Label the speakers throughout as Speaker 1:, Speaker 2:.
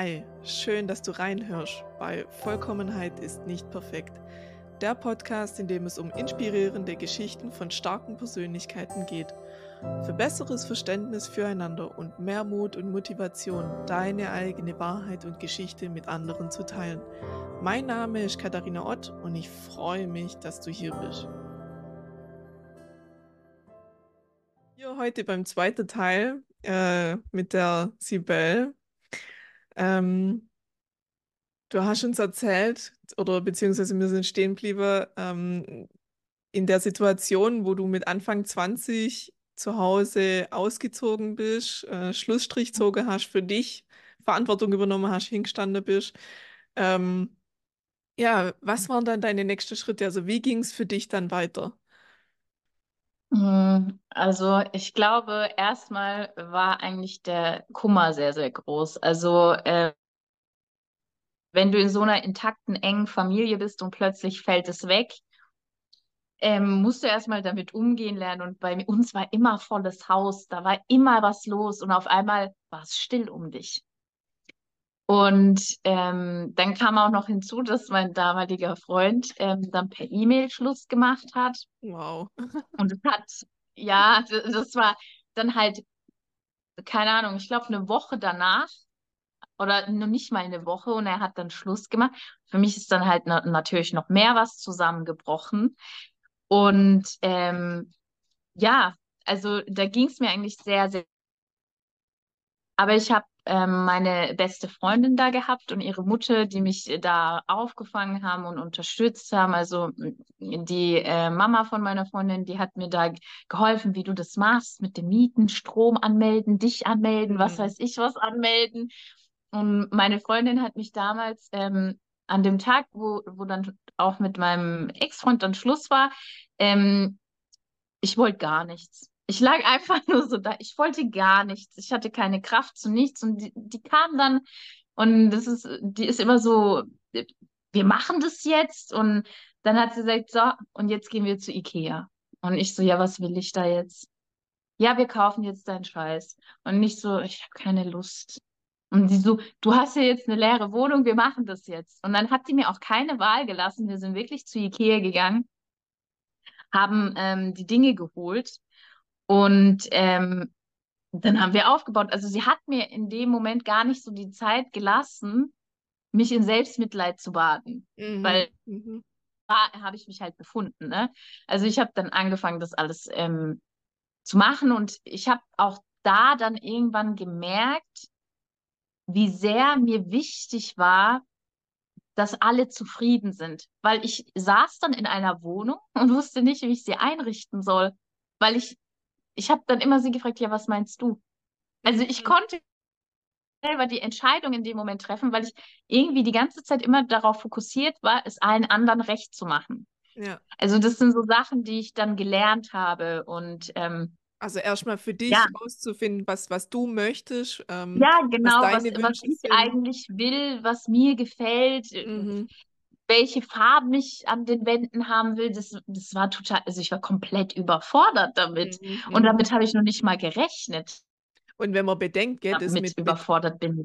Speaker 1: Hi, schön, dass du reinhörst bei Vollkommenheit ist nicht perfekt. Der Podcast, in dem es um inspirierende Geschichten von starken Persönlichkeiten geht. Für besseres Verständnis füreinander und mehr Mut und Motivation, deine eigene Wahrheit und Geschichte mit anderen zu teilen. Mein Name ist Katharina Ott und ich freue mich, dass du hier bist. Hier heute beim zweiten Teil äh, mit der Sibel. Ähm, du hast uns erzählt, oder beziehungsweise wir sind stehen geblieben, ähm, in der Situation, wo du mit Anfang 20 zu Hause ausgezogen bist, äh, Schlussstrich gezogen hast für dich, Verantwortung übernommen hast, hingestanden bist. Ähm, ja, was waren dann deine nächsten Schritte? Also wie ging es für dich dann weiter?
Speaker 2: Hm, also ich glaube, erstmal war eigentlich der Kummer sehr, sehr groß. Also äh, wenn du in so einer intakten, engen Familie bist und plötzlich fällt es weg, ähm, musst du erstmal damit umgehen lernen. Und bei uns war immer volles Haus, da war immer was los und auf einmal war es still um dich. Und ähm, dann kam auch noch hinzu, dass mein damaliger Freund ähm, dann per E-Mail Schluss gemacht hat.
Speaker 1: Wow.
Speaker 2: Und es hat, ja, das war dann halt, keine Ahnung, ich glaube eine Woche danach oder noch nicht mal eine Woche und er hat dann Schluss gemacht. Für mich ist dann halt na natürlich noch mehr was zusammengebrochen. Und ähm, ja, also da ging es mir eigentlich sehr, sehr. Aber ich habe ähm, meine beste Freundin da gehabt und ihre Mutter, die mich da aufgefangen haben und unterstützt haben. Also die äh, Mama von meiner Freundin, die hat mir da geholfen, wie du das machst mit dem Mieten, Strom anmelden, dich anmelden, mhm. was weiß ich was anmelden. Und meine Freundin hat mich damals ähm, an dem Tag, wo, wo dann auch mit meinem Ex-Freund dann Schluss war, ähm, ich wollte gar nichts. Ich lag einfach nur so da. Ich wollte gar nichts. Ich hatte keine Kraft zu nichts. Und die, die kam dann und das ist, die ist immer so, wir machen das jetzt. Und dann hat sie gesagt, so, und jetzt gehen wir zu Ikea. Und ich so, ja, was will ich da jetzt? Ja, wir kaufen jetzt deinen Scheiß. Und nicht so, ich habe keine Lust. Und sie so, du hast ja jetzt eine leere Wohnung, wir machen das jetzt. Und dann hat sie mir auch keine Wahl gelassen. Wir sind wirklich zu Ikea gegangen, haben ähm, die Dinge geholt und ähm, dann haben wir aufgebaut. Also sie hat mir in dem Moment gar nicht so die Zeit gelassen, mich in Selbstmitleid zu baden. Mhm. Weil mhm. da habe ich mich halt befunden. Ne? Also ich habe dann angefangen, das alles ähm, zu machen und ich habe auch da dann irgendwann gemerkt, wie sehr mir wichtig war, dass alle zufrieden sind. Weil ich saß dann in einer Wohnung und wusste nicht, wie ich sie einrichten soll, weil ich ich habe dann immer sie gefragt, ja, was meinst du? Also ich mhm. konnte selber die Entscheidung in dem Moment treffen, weil ich irgendwie die ganze Zeit immer darauf fokussiert war, es allen anderen recht zu machen. Ja. Also das sind so Sachen, die ich dann gelernt habe und ähm,
Speaker 1: also erstmal für dich ja. auszufinden, was, was du möchtest.
Speaker 2: Ähm, ja, genau, was, was, was ich eigentlich will, was mir gefällt. Mhm welche Farben ich an den Wänden haben will, das, das war total, also ich war komplett überfordert damit. Mhm. Und mhm. damit habe ich noch nicht mal gerechnet.
Speaker 1: Und wenn man bedenkt, gell,
Speaker 2: das mit überfordert bin.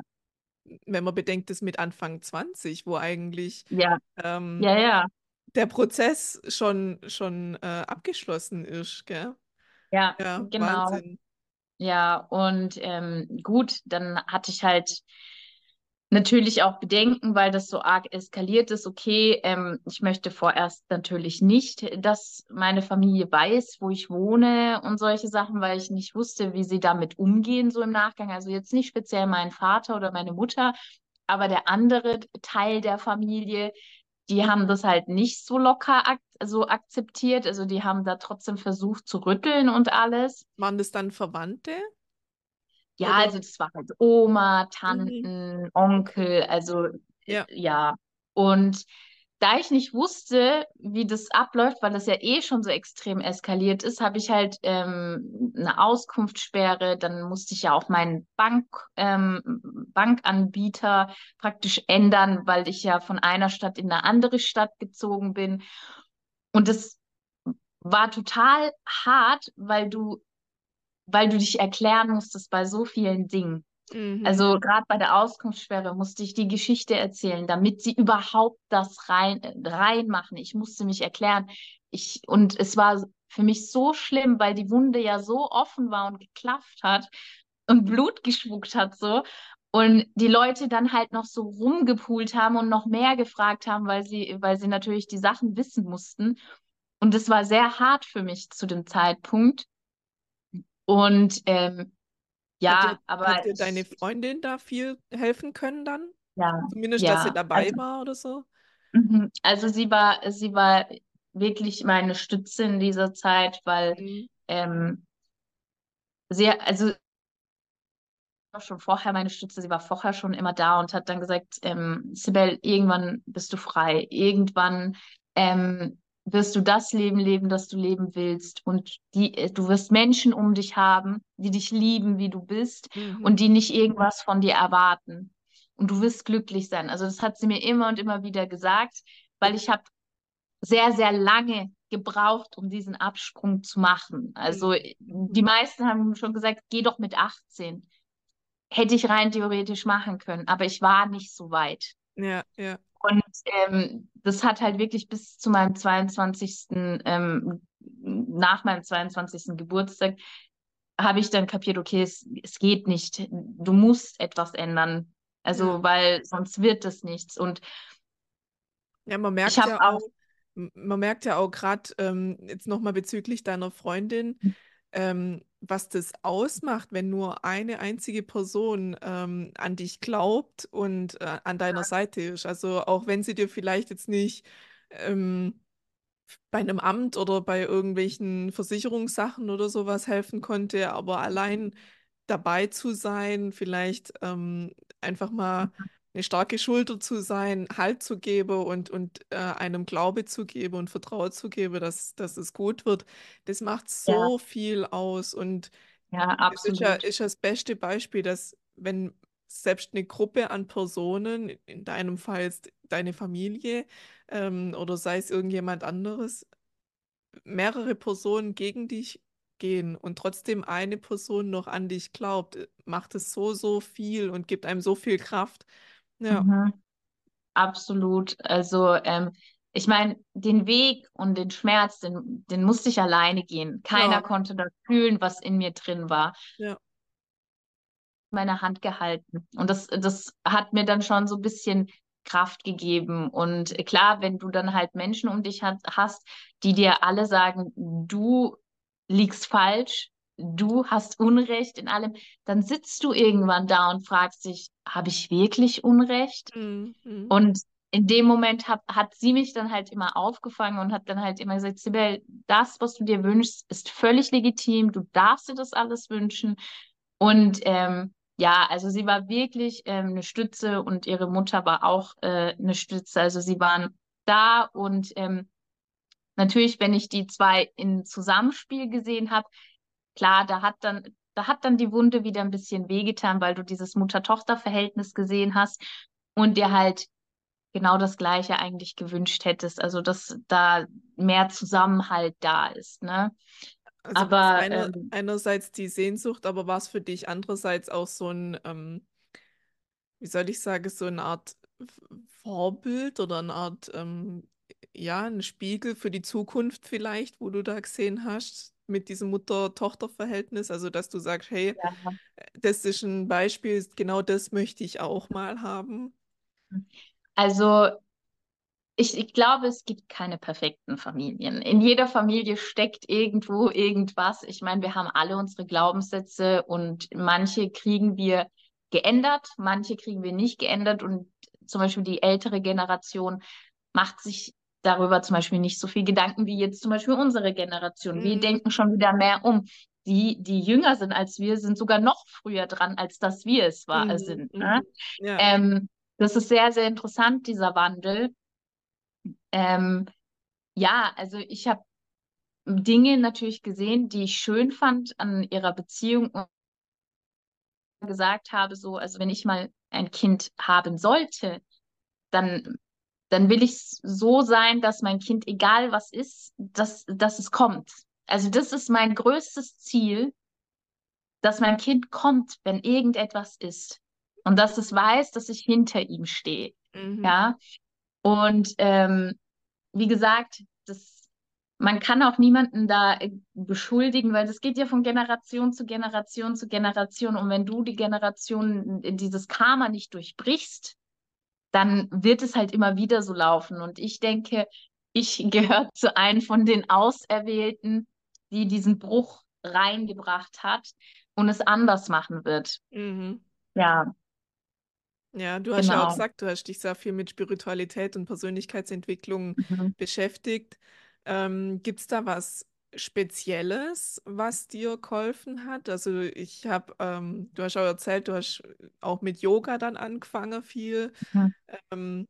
Speaker 1: Wenn man bedenkt, das mit Anfang 20, wo eigentlich
Speaker 2: ja.
Speaker 1: Ähm,
Speaker 2: ja, ja.
Speaker 1: der Prozess schon, schon äh, abgeschlossen ist, gell?
Speaker 2: Ja, ja genau. Wahnsinn. Ja, und ähm, gut, dann hatte ich halt natürlich auch bedenken, weil das so arg eskaliert ist. Okay, ähm, ich möchte vorerst natürlich nicht, dass meine Familie weiß, wo ich wohne und solche Sachen, weil ich nicht wusste, wie sie damit umgehen, so im Nachgang. Also jetzt nicht speziell mein Vater oder meine Mutter, aber der andere Teil der Familie, die haben das halt nicht so locker ak so akzeptiert. Also die haben da trotzdem versucht zu rütteln und alles.
Speaker 1: Waren das dann Verwandte?
Speaker 2: Ja, Oder? also das war halt Oma, Tanten, mhm. Onkel, also ja. ja. Und da ich nicht wusste, wie das abläuft, weil das ja eh schon so extrem eskaliert ist, habe ich halt ähm, eine Auskunftssperre. Dann musste ich ja auch meinen Bank, ähm, Bankanbieter praktisch ändern, weil ich ja von einer Stadt in eine andere Stadt gezogen bin. Und das war total hart, weil du weil du dich erklären musstest bei so vielen Dingen.
Speaker 1: Mhm.
Speaker 2: Also gerade bei der Auskunftssperre musste ich die Geschichte erzählen, damit sie überhaupt das rein reinmachen. Ich musste mich erklären. Ich, und es war für mich so schlimm, weil die Wunde ja so offen war und geklafft hat und Blut gespuckt hat so. Und die Leute dann halt noch so rumgepult haben und noch mehr gefragt haben, weil sie, weil sie natürlich die Sachen wissen mussten. Und es war sehr hart für mich zu dem Zeitpunkt. Und ähm, ja,
Speaker 1: Hat dir,
Speaker 2: aber
Speaker 1: hat dir deine Freundin da viel helfen können dann?
Speaker 2: ja,
Speaker 1: Zumindest, dass sie
Speaker 2: ja.
Speaker 1: dabei
Speaker 2: Also,
Speaker 1: war oder so?
Speaker 2: mhm. also sie war, sie war wirklich meine Stütze in dieser Zeit, weil
Speaker 1: Mhm.
Speaker 2: ähm, sie, also war schon vorher meine Stütze, sie war vorher schon immer da und hat dann gesagt, ähm, Sibel, irgendwann bist du frei, irgendwann ähm, wirst du das Leben leben, das du leben willst und die, äh, du wirst Menschen um dich haben, die dich lieben, wie du bist
Speaker 1: Mhm.
Speaker 2: und die nicht irgendwas von dir erwarten und du wirst glücklich sein. Also das hat sie mir immer und immer wieder gesagt, weil ich habe sehr, sehr lange gebraucht, um diesen Absprung zu machen. Also
Speaker 1: Mhm.
Speaker 2: die meisten haben schon gesagt, geh doch mit 18 hätte ich rein theoretisch machen können, aber ich war nicht so weit.
Speaker 1: Ja, ja.
Speaker 2: Und ähm, das hat halt wirklich bis zu meinem 22. Ähm, nach meinem 22. Geburtstag habe ich dann kapiert, okay, es, es geht nicht. Du musst etwas ändern.
Speaker 1: Ja.
Speaker 2: Also, weil sonst wird es nichts. Und
Speaker 1: Ja, man merkt ja
Speaker 2: auch,
Speaker 1: auch, man merkt ja auch gerade ähm, jetzt nochmal bezüglich deiner Freundin, ähm, was das ausmacht, wenn nur eine einzige Person ähm, an dich glaubt und äh, an deiner Seite ist. Also auch wenn sie dir vielleicht jetzt nicht ähm, bei einem Amt oder bei irgendwelchen Versicherungssachen oder sowas helfen konnte, aber allein dabei zu sein, vielleicht ähm, einfach mal eine starke Schulter zu sein, Halt zu geben und, und äh, einem Glaube zu geben und Vertrauen zu geben, dass, dass es gut wird, das macht
Speaker 2: ja,
Speaker 1: so viel aus. Und
Speaker 2: ja,
Speaker 1: es ist ja,
Speaker 2: absolut.
Speaker 1: ist ja das beste Beispiel, dass wenn selbst eine Gruppe an Personen, in deinem Fall jetzt deine Familie ähm, oder sei es irgendjemand anderes, mehrere Personen gegen dich gehen und trotzdem eine Person noch an dich glaubt, äh, macht es so, so viel und gibt einem so viel Kraft. Ja,
Speaker 2: Mhm. Absolut. Also, ähm, ich meine, den Weg und den Schmerz, den, den musste ich alleine gehen. Keiner
Speaker 1: ja,
Speaker 2: konnte das fühlen, was in mir drin war.
Speaker 1: ja,
Speaker 2: Meine Hand gehalten. Und das, das hat mir dann schon so ein bisschen Kraft gegeben. Und klar, wenn du dann halt Menschen um dich hast, die dir alle sagen, du liegst falsch, du hast Unrecht in allem, dann sitzt du irgendwann da und fragst dich, habe ich wirklich Unrecht?
Speaker 1: mm,
Speaker 2: Und in dem Moment hat, hat sie mich dann halt immer aufgefangen und hat dann halt immer gesagt, Sibel, das, was du dir wünschst, ist völlig legitim. Du darfst dir das alles wünschen. Und ähm, ja, also sie war wirklich ähm, eine Stütze und ihre Mutter war auch äh, eine Stütze. Also sie waren da und ähm, natürlich, wenn ich die zwei in Zusammenspiel gesehen habe, klar, da hat dann, da hat dann die Wunde wieder ein bisschen wehgetan, weil du dieses Mutter-Tochter-Verhältnis gesehen hast und dir halt genau das Gleiche eigentlich gewünscht hättest. Also, dass da mehr Zusammenhalt da ist, ne?
Speaker 1: Also
Speaker 2: Aber
Speaker 1: einer,
Speaker 2: ähm,
Speaker 1: einerseits die Sehnsucht, aber war es für dich andererseits auch so ein, ähm, wie soll ich sagen, so eine Art Vorbild oder eine Art, ähm, ja, ein Spiegel für die Zukunft vielleicht, wo du da gesehen hast mit diesem Mutter-Tochter-Verhältnis? Also, dass du sagst, hey,
Speaker 2: ja.
Speaker 1: das ist ein Beispiel, genau das möchte ich auch mal haben.
Speaker 2: Also ich, ich glaube, es gibt keine perfekten Familien. In jeder Familie steckt irgendwo irgendwas. Ich meine, wir haben alle unsere Glaubenssätze und manche kriegen wir geändert, manche kriegen wir nicht geändert. Und zum Beispiel die ältere Generation macht sich darüber zum Beispiel nicht so viel Gedanken wie jetzt zum Beispiel unsere Generation. Wir
Speaker 1: Mhm,
Speaker 2: denken schon wieder mehr um. Die, die jünger sind als wir, sind sogar noch früher dran, als dass wir es war,
Speaker 1: mhm,
Speaker 2: sind. Ne?
Speaker 1: mhm. Ja,
Speaker 2: Ähm, das ist sehr, sehr interessant, dieser Wandel. Ähm, ja, also ich habe Dinge natürlich gesehen, die ich schön fand an ihrer Beziehung und gesagt habe, so, also wenn ich mal ein Kind haben sollte, dann, dann will ich so sein, dass mein Kind, egal was ist, dass, dass es kommt. Also das ist mein größtes Ziel, dass mein Kind kommt, wenn irgendetwas ist. Und dass es weiß, dass ich hinter ihm stehe.
Speaker 1: Mhm.
Speaker 2: Ja. Und ähm, wie gesagt, das, man kann auch niemanden da äh, beschuldigen, weil das geht ja von Generation zu Generation zu Generation. Und wenn du die Generation, dieses Karma nicht durchbrichst, dann wird es halt immer wieder so laufen. Und ich denke, ich gehöre zu einem von den Auserwählten, die diesen Bruch reingebracht hat und es anders machen wird.
Speaker 1: Mhm.
Speaker 2: Ja,
Speaker 1: Ja, du hast ja auch
Speaker 2: genau.
Speaker 1: gesagt, du hast dich sehr viel mit Spiritualität und Persönlichkeitsentwicklung
Speaker 2: Mhm.
Speaker 1: beschäftigt. Ähm, gibt es da was Spezielles, was dir geholfen hat? Also ich habe, ähm, du hast auch erzählt, du hast auch mit Yoga dann angefangen viel.
Speaker 2: Mhm.
Speaker 1: Ähm,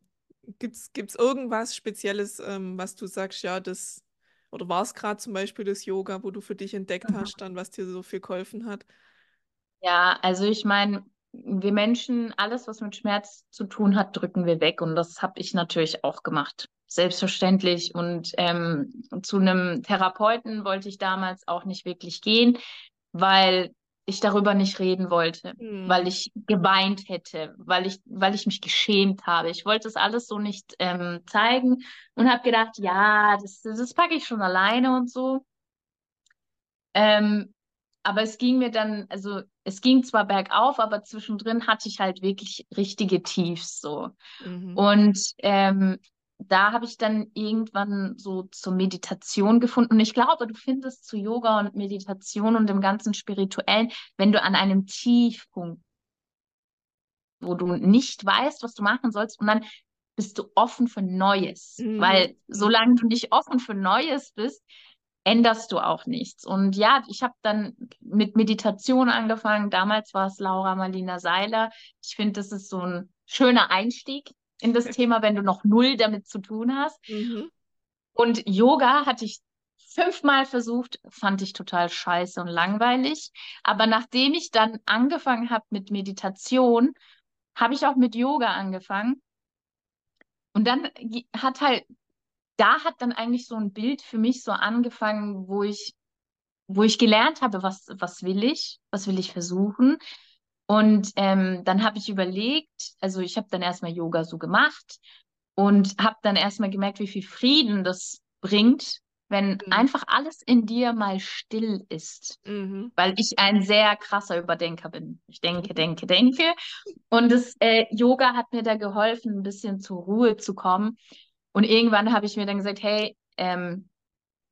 Speaker 1: gibt's, gibt's irgendwas Spezielles, ähm, was du sagst, ja, das, oder war es gerade zum Beispiel das Yoga, wo du für dich entdeckt
Speaker 2: Mhm.
Speaker 1: hast, dann, was dir so viel geholfen hat?
Speaker 2: Ja, also ich meine, wir Menschen, alles, was mit Schmerz zu tun hat, drücken wir weg. Und das habe ich natürlich auch gemacht. Selbstverständlich. Und ähm, zu einem Therapeuten wollte ich damals auch nicht wirklich gehen, weil ich darüber nicht reden wollte, weil
Speaker 1: Hm.
Speaker 2: ich geweint hätte, weil ich, weil ich mich geschämt habe. Ich wollte das alles so nicht ähm, zeigen und habe gedacht, ja, das, das packe ich schon alleine und so. Ähm, aber es ging mir dann, also es ging zwar bergauf, aber zwischendrin hatte ich halt wirklich richtige Tiefs so.
Speaker 1: Mhm.
Speaker 2: Und ähm, da habe ich dann irgendwann so zur Meditation gefunden. Und ich glaube, du findest zu Yoga und Meditation und dem ganzen Spirituellen, wenn du an einem Tiefpunkt, wo du nicht weißt, was du machen sollst, und dann bist du offen für Neues.
Speaker 1: Mhm.
Speaker 2: Weil solange du nicht offen für Neues bist, änderst du auch nichts. Und ja, ich habe dann mit Meditation angefangen. Damals war es Laura Marlina Seiler. Ich finde, das ist so ein schöner Einstieg in das Thema, wenn du noch null damit zu tun hast.
Speaker 1: Mhm.
Speaker 2: Und Yoga hatte ich fünfmal versucht, fand ich total scheiße und langweilig. Aber nachdem ich dann angefangen habe mit Meditation, habe ich auch mit Yoga angefangen. Und dann hat halt, da hat dann eigentlich so ein Bild für mich so angefangen, wo ich, wo ich gelernt habe, was, was will ich, was will ich versuchen. Und ähm, dann habe ich überlegt, also ich habe dann erstmal Yoga so gemacht und habe dann erstmal gemerkt, wie viel Frieden das bringt, wenn
Speaker 1: Mhm.
Speaker 2: einfach alles in dir mal still ist.
Speaker 1: Mhm.
Speaker 2: Weil ich ein sehr krasser Überdenker bin. Ich denke, denke, denke. Und das äh, Yoga hat mir da geholfen, ein bisschen zur Ruhe zu kommen. Und irgendwann habe ich mir dann gesagt, hey, ähm,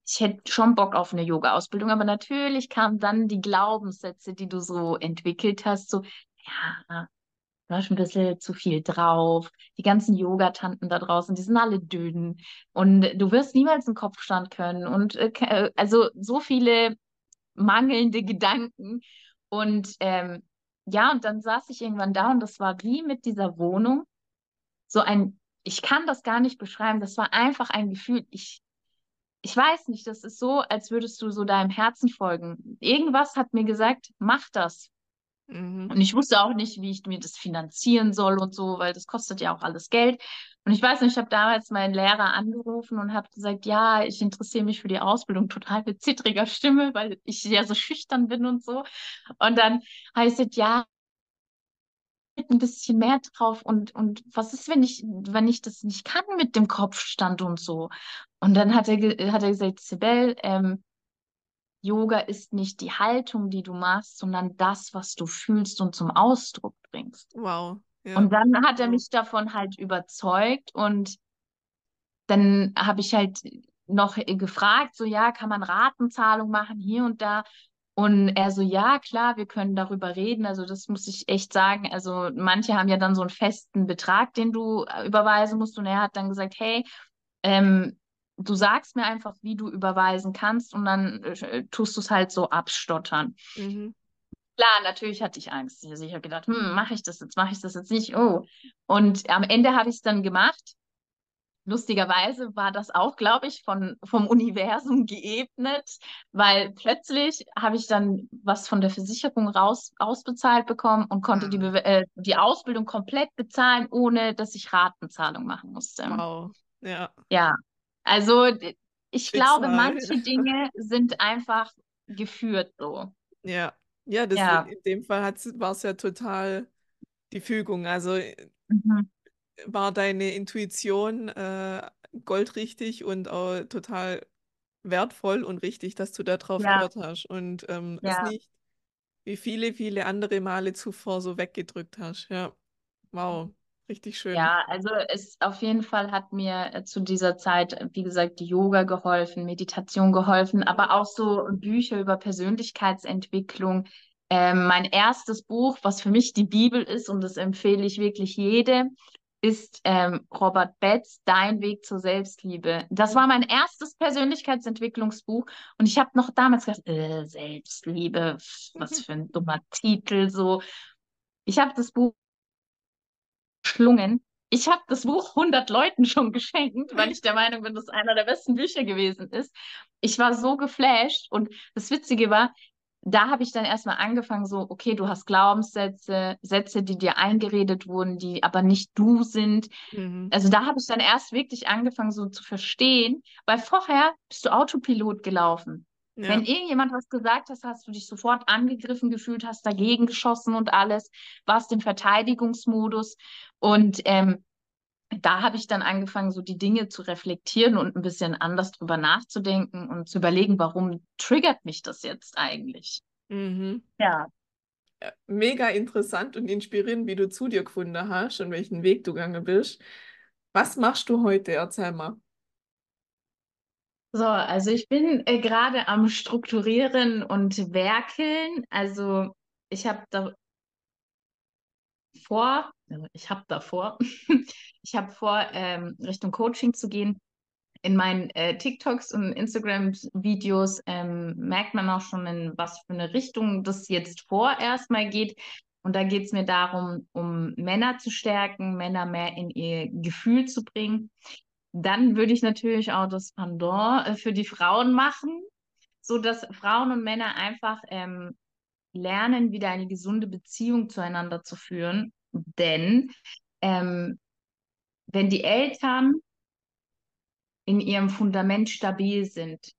Speaker 2: ich hätte schon Bock auf eine Yoga-Ausbildung, aber natürlich kamen dann die Glaubenssätze, die du so entwickelt hast, so, ja, du hast ein bisschen zu viel drauf. Die ganzen Yogatanten da draußen, die sind alle dünn und du wirst niemals einen Kopfstand können und äh, äh, also so viele mangelnde Gedanken und ähm, ja, und dann saß ich irgendwann da und das war wie mit dieser Wohnung so ein, ich kann das gar nicht beschreiben, das war einfach ein Gefühl, ich ich weiß nicht, das ist so, als würdest du so deinem Herzen folgen. Irgendwas hat mir gesagt, mach das.
Speaker 1: Mhm.
Speaker 2: Und ich wusste auch nicht, wie ich mir das finanzieren soll und so, weil das kostet ja auch alles Geld. Und ich weiß nicht, ich habe damals meinen Lehrer angerufen und habe gesagt, ja, ich interessiere mich für die Ausbildung, total mit zittriger Stimme, weil ich ja so schüchtern bin und so. Und dann heißt es, ja, ein bisschen mehr drauf und, und was ist, wenn ich, wenn ich das nicht kann mit dem Kopfstand und so? Und dann hat er, hat er gesagt, Sibel, ähm, Yoga ist nicht die Haltung, die du machst, sondern das, was du fühlst und zum Ausdruck bringst.
Speaker 1: Wow. Ja.
Speaker 2: Und dann hat er mich davon halt überzeugt und dann habe ich halt noch gefragt, so ja, kann man Ratenzahlung machen hier und da? Und er so, ja, klar, wir können darüber reden. Also das muss ich echt sagen. Also manche haben ja dann so einen festen Betrag, den du äh, überweisen musst. Und er hat dann gesagt, hey, ähm, du sagst mir einfach, wie du überweisen kannst und dann äh, tust du es halt so abstottern.
Speaker 1: Mhm.
Speaker 2: Klar, natürlich hatte ich Angst. Also ich habe gedacht, hm, mache ich das jetzt, mache ich das jetzt nicht? Oh. Und am Ende habe ich es dann gemacht. Lustigerweise war das auch, glaube ich, von, vom Universum geebnet, weil plötzlich habe ich dann was von der Versicherung raus, ausbezahlt bekommen und konnte die,
Speaker 1: Ah.
Speaker 2: Bewe- äh, die Ausbildung komplett bezahlen, ohne dass ich Ratenzahlung machen musste.
Speaker 1: Wow. Ja.
Speaker 2: Ja, also ich glaube,
Speaker 1: Schicksal.
Speaker 2: manche Dinge sind einfach geführt so.
Speaker 1: Ja. Ja, das in,
Speaker 2: Ja.
Speaker 1: in dem Fall war es ja total die Fügung. Also äh,
Speaker 2: Mhm.
Speaker 1: War deine Intuition äh, goldrichtig und auch total wertvoll und richtig, dass du da drauf
Speaker 2: Ja,
Speaker 1: gehört hast und ähm, es
Speaker 2: ja.
Speaker 1: nicht wie viele, viele andere Male zuvor so weggedrückt hast. Ja, wow, richtig schön.
Speaker 2: Ja, also es auf jeden Fall hat mir äh, zu dieser Zeit, äh, wie gesagt, Yoga geholfen, Meditation geholfen, aber auch so Bücher über Persönlichkeitsentwicklung. Ähm, mein erstes Buch, was für mich die Bibel ist, und das empfehle ich wirklich jedem, ist ähm, Robert Betz, Dein Weg zur Selbstliebe. Das war mein erstes Persönlichkeitsentwicklungsbuch und ich habe noch damals gedacht, äh, Selbstliebe, was für ein dummer Titel so. Ich habe das Buch verschlungen. Ich habe das Buch 100 Leuten schon geschenkt, weil ich der Meinung bin, dass es einer der besten Bücher gewesen ist. Ich war so geflasht und das Witzige war, da habe ich dann erstmal angefangen, so, okay, du hast Glaubenssätze, Sätze, die dir eingeredet wurden, die aber nicht du sind.
Speaker 1: Mhm.
Speaker 2: Also da habe ich dann erst wirklich angefangen, so zu verstehen, weil vorher bist du Autopilot gelaufen. Wenn
Speaker 1: Ja.
Speaker 2: irgendjemand was gesagt hat, hast du dich sofort angegriffen gefühlt, hast dagegen geschossen und alles, warst im Verteidigungsmodus. Und ähm, da habe ich dann angefangen, so die Dinge zu reflektieren und ein bisschen anders drüber nachzudenken und zu überlegen, warum triggert mich das jetzt eigentlich?
Speaker 1: Mhm.
Speaker 2: Ja.
Speaker 1: Ja, Mega interessant und inspirierend, wie du zu dir gefunden hast und welchen Weg du gegangen bist. Was machst du heute? Erzähl mal.
Speaker 2: So, also ich bin äh, gerade am Strukturieren und Werkeln. Also ich habe da vor, also ich habe davor, ich habe vor, ähm, Richtung Coaching zu gehen. In meinen äh, TikToks und Instagram-Videos ähm, merkt man auch schon, in was für eine Richtung das jetzt vorerst mal geht. Und da geht es mir darum, um Männer zu stärken, Männer mehr in ihr Gefühl zu bringen. Dann würde ich natürlich auch das Pendant äh, für die Frauen machen, so dass Frauen und Männer einfach ähm, lernen, wieder eine gesunde Beziehung zueinander zu führen. Denn ähm, wenn die Eltern in ihrem Fundament stabil sind,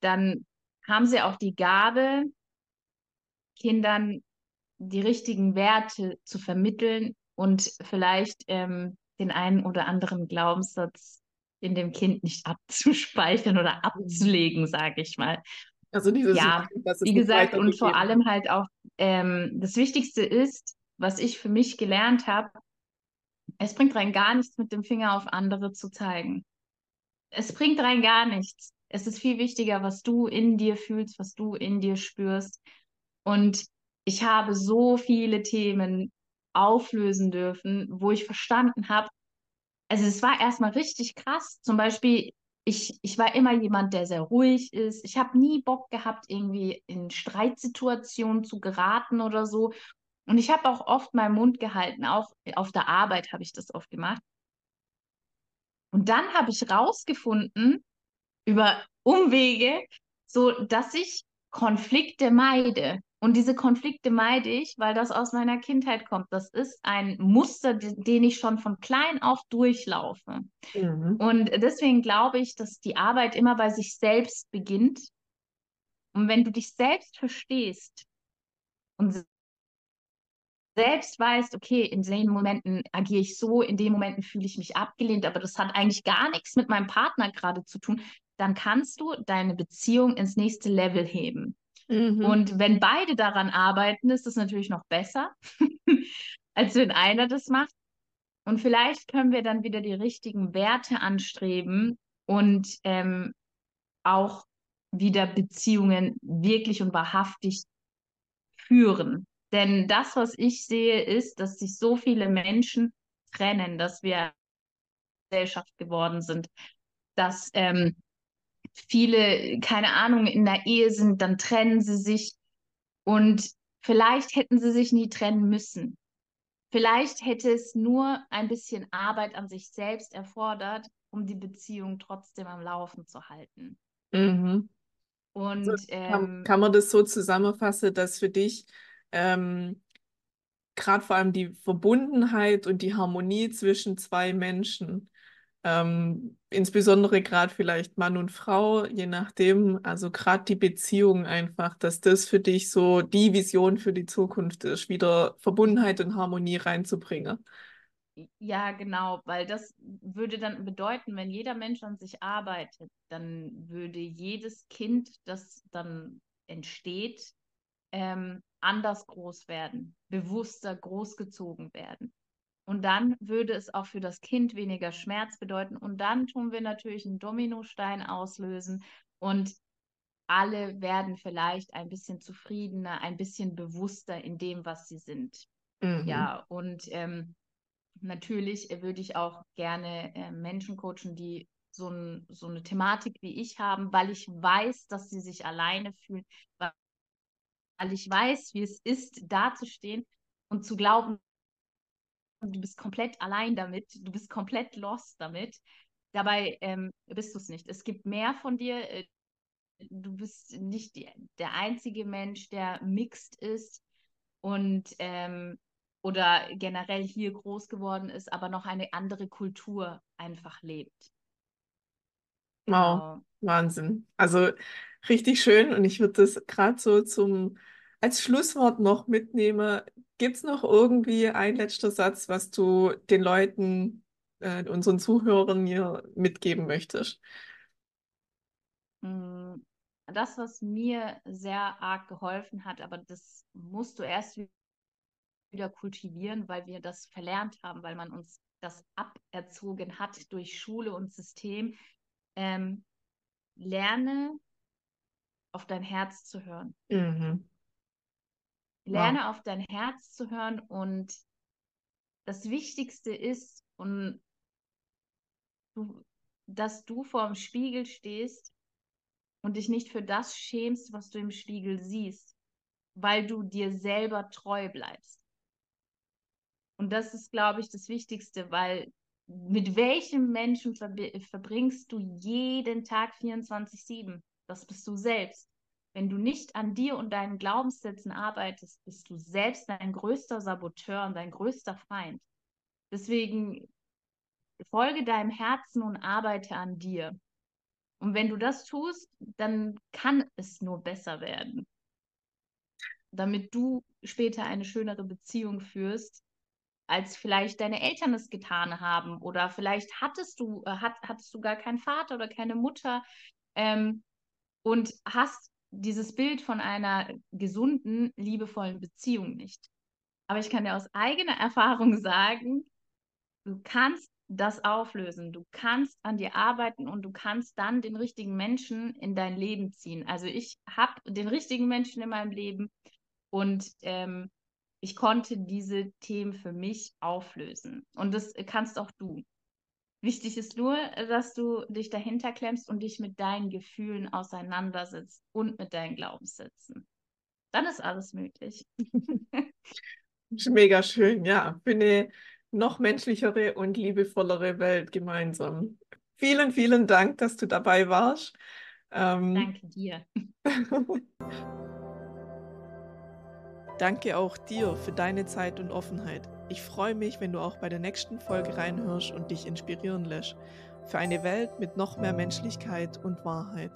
Speaker 2: dann haben sie auch die Gabe, Kindern die richtigen Werte zu vermitteln und vielleicht ähm, den einen oder anderen Glaubenssatz in dem Kind nicht abzuspeichern oder abzulegen, sage ich mal.
Speaker 1: Also dieses
Speaker 2: Ja,
Speaker 1: es
Speaker 2: wie gesagt, und vor allem halt auch ähm, das Wichtigste ist, was ich für mich gelernt habe, es bringt rein gar nichts, mit dem Finger auf andere zu zeigen. Es bringt rein gar nichts. Es ist viel wichtiger, was du in dir fühlst, was du in dir spürst. Und ich habe so viele Themen auflösen dürfen, wo ich verstanden habe, also es war erstmal richtig krass. Zum Beispiel, ich, ich war immer jemand, der sehr ruhig ist. Ich habe nie Bock gehabt, irgendwie in Streitsituationen zu geraten oder so. Und ich habe auch oft meinen Mund gehalten. Auch auf der Arbeit habe ich das oft gemacht. Und dann habe ich rausgefunden, über Umwege, so dass ich Konflikte meide. Und diese Konflikte meide ich, weil das aus meiner Kindheit kommt. Das ist ein Muster, den ich schon von klein auf durchlaufe.
Speaker 1: Mhm.
Speaker 2: Und deswegen glaube ich, dass die Arbeit immer bei sich selbst beginnt. Und wenn du dich selbst verstehst und selbst weißt, okay, in den Momenten agiere ich so, in den Momenten fühle ich mich abgelehnt, aber das hat eigentlich gar nichts mit meinem Partner gerade zu tun, dann kannst du deine Beziehung ins nächste Level heben.
Speaker 1: Mhm.
Speaker 2: Und wenn beide daran arbeiten, ist das natürlich noch besser, als wenn einer das macht. Und vielleicht können wir dann wieder die richtigen Werte anstreben und ähm, auch wieder Beziehungen wirklich und wahrhaftig führen. Denn das, was ich sehe, ist, dass sich so viele Menschen trennen, dass wir Gesellschaft geworden sind, dass ähm, viele, keine Ahnung, in der Ehe sind, dann trennen sie sich und vielleicht hätten sie sich nie trennen müssen. Vielleicht hätte es nur ein bisschen Arbeit an sich selbst erfordert, um die Beziehung trotzdem am Laufen zu halten.
Speaker 1: Mhm. Also
Speaker 2: Und
Speaker 1: kann,
Speaker 2: ähm,
Speaker 1: kann man das so zusammenfassen, dass für dich ähm, gerade vor allem die Verbundenheit und die Harmonie zwischen zwei Menschen Ähm, insbesondere gerade vielleicht Mann und Frau, je nachdem. Also gerade die Beziehung einfach, dass das für dich so die Vision für die Zukunft ist, wieder Verbundenheit und Harmonie reinzubringen.
Speaker 2: Ja, genau, weil das würde dann bedeuten, wenn jeder Mensch an sich arbeitet, dann würde jedes Kind, das dann entsteht, ähm, anders groß werden, bewusster großgezogen werden. Und dann würde es auch für das Kind weniger Schmerz bedeuten. Und dann tun wir natürlich einen Dominostein auslösen und alle werden vielleicht ein bisschen zufriedener, ein bisschen bewusster in dem, was sie sind. Mhm. Ja, und ähm, natürlich würde ich auch gerne äh, Menschen coachen, die so, ein, so eine Thematik wie ich haben, weil ich weiß, dass sie sich alleine fühlen, weil ich weiß, wie es ist, dazustehen und zu glauben, du bist komplett allein damit, du bist komplett lost damit. Dabei ähm, bist du es nicht. Es gibt mehr von dir. Äh, du bist nicht die, der einzige Mensch, der mixed ist und ähm, oder generell hier groß geworden ist, aber noch eine andere Kultur einfach lebt.
Speaker 1: Wow, genau. Wahnsinn. Also richtig schön und ich würde das gerade so zum als Schlusswort noch mitnehmen. Gibt es noch irgendwie ein letzter Satz, was du den Leuten, äh, unseren Zuhörern hier mitgeben möchtest?
Speaker 2: Hm, das, was mir sehr arg geholfen hat, aber das musst du erst wieder kultivieren, weil wir das verlernt haben, weil man uns das aberzogen hat durch Schule und System. Ähm, lerne auf dein Herz zu hören. Mhm. Lerne wow. auf dein Herz zu hören und das Wichtigste ist, und du, dass du vor dem Spiegel stehst und dich nicht für das schämst, was du im Spiegel siehst, weil du dir selber treu bleibst. Und das ist, glaube ich, das Wichtigste, weil mit welchem Menschen verbringst du jeden Tag 24-7? Das bist du selbst. Wenn du nicht an dir und deinen Glaubenssätzen arbeitest, bist du selbst dein größter Saboteur und dein größter Feind. Deswegen folge deinem Herzen und arbeite an dir. Und wenn du das tust, dann kann es nur besser werden. Damit du später eine schönere Beziehung führst, als vielleicht deine Eltern es getan haben oder vielleicht hattest du, äh, hat, hattest du gar keinen Vater oder keine Mutter ähm, und hast dieses Bild von einer gesunden, liebevollen Beziehung nicht. Aber ich kann dir aus eigener Erfahrung sagen, du kannst das auflösen, du kannst an dir arbeiten und du kannst dann den richtigen Menschen in dein Leben ziehen. Also ich habe den richtigen Menschen in meinem Leben und ähm, ich konnte diese Themen für mich auflösen. Und das kannst auch du. Wichtig ist nur, dass du dich dahinter klemmst und dich mit deinen Gefühlen auseinandersetzt und mit deinen Glaubenssätzen. Dann ist alles möglich.
Speaker 1: Mega schön, ja. Für eine noch menschlichere und liebevollere Welt gemeinsam. Vielen, vielen Dank, dass du dabei warst.
Speaker 2: Ähm, Danke dir.
Speaker 1: Danke auch dir für deine Zeit und Offenheit. Ich freue mich, wenn du auch bei der nächsten Folge reinhörst und dich inspirieren lässt. Für eine Welt mit noch mehr Menschlichkeit und Wahrheit.